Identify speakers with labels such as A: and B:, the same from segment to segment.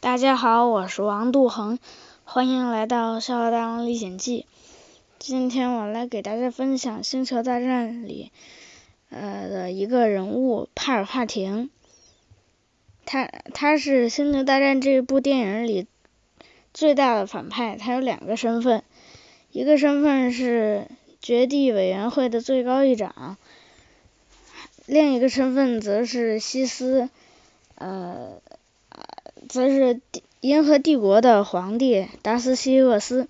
A: 大家好，我是王杜恒，欢迎来到《笑傲大王历险记》。今天我来给大家分享《星球大战》里呃的一个人物帕尔帕廷。他他是《星球大战》这部电影里最大的反派，他有两个身份，一个身份是绝地委员会的最高议长，另一个身份则是西斯呃。则是银河帝国的皇帝达斯西厄斯，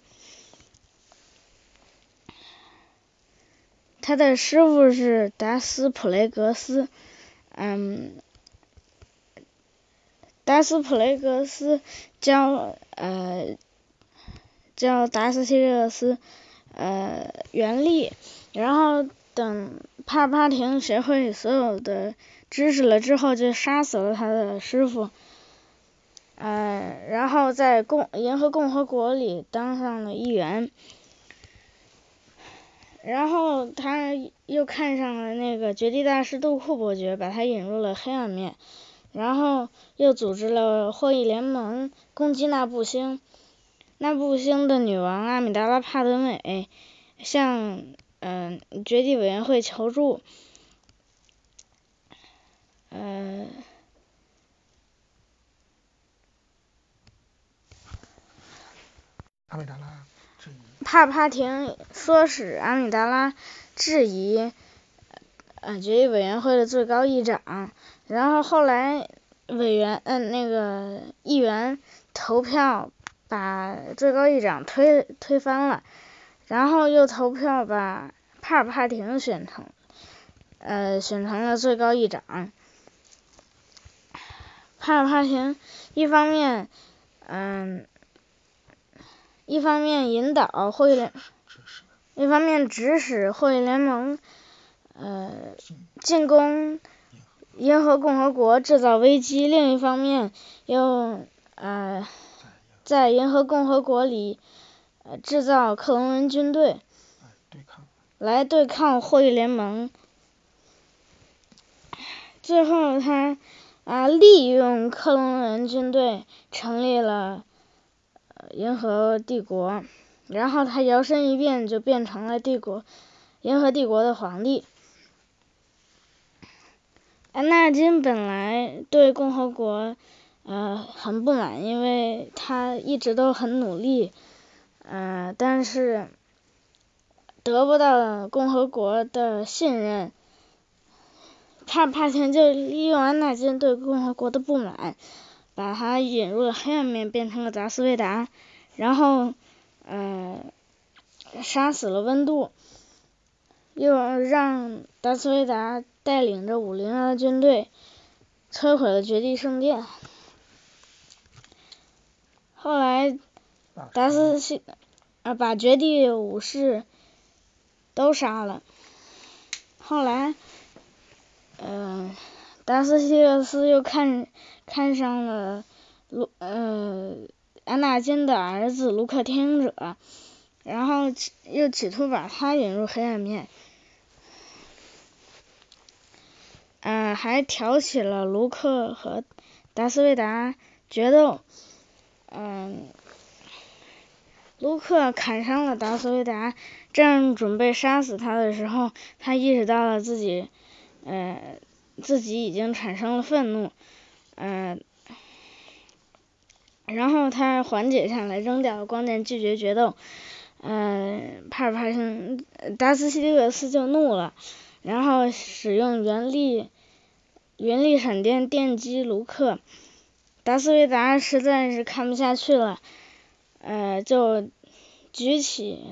A: 他的师傅是达斯普雷格斯，嗯，达斯普雷格斯教呃教达斯西厄斯呃原力，然后等帕帕廷学会所有的知识了之后，就杀死了他的师傅。呃，然后在共银河共和国里当上了议员，然后他又看上了那个绝地大师杜库伯爵，把他引入了黑暗面，然后又组织了霍益联盟攻击那布星，那布星的女王阿米达拉帕德美向嗯绝地委员会求助，嗯。
B: 阿米达拉质疑。
A: 帕帕廷唆使阿米达拉质疑呃决议委员会的最高议长，然后后来委员嗯那个议员投票把最高议长推推翻了，然后又投票把帕尔帕廷选成呃选成了最高议长。帕尔帕廷一方面嗯。一方面引导霍益联，一方面指使霍益联盟呃进攻银河共和国制造危机，另一方面又呃在银河共和国里制造克隆人军队来对抗霍益联盟，最后他啊利用克隆人军队成立了。银河帝国，然后他摇身一变就变成了帝国，银河帝国的皇帝。安纳金本来对共和国呃很不满，因为他一直都很努力，呃，但是得不到共和国的信任，帕帕廷就利用安纳金对共和国的不满。把他引入了黑暗面，变成了达斯维达，然后，呃，杀死了温度，又让达斯维达带领着五零二军队摧毁了绝地圣殿。后来，达斯西啊把绝地武士都杀了。后来，嗯。达斯西厄斯又看看上了卢呃安纳金的儿子卢克天者，然后又企图把他引入黑暗面，嗯，还挑起了卢克和达斯维达决斗，嗯，卢克砍伤了达斯维达，正准备杀死他的时候，他意识到了自己，呃。自己已经产生了愤怒，嗯，然后他缓解下来，扔掉了光剑，拒绝决斗。嗯，帕尔帕森达斯西迪厄斯就怒了，然后使用原力原力闪电电击卢克。达斯维达实在是看不下去了，呃，就举起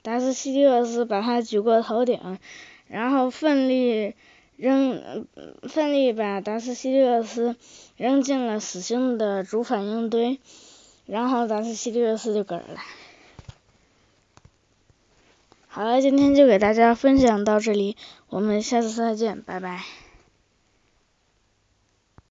A: 达斯西迪厄斯，把他举过头顶，然后奋力。扔，奋力把达斯西利厄斯扔进了死星的主反应堆，然后达斯西利厄斯就嗝了。好了，今天就给大家分享到这里，我们下次再见，拜拜。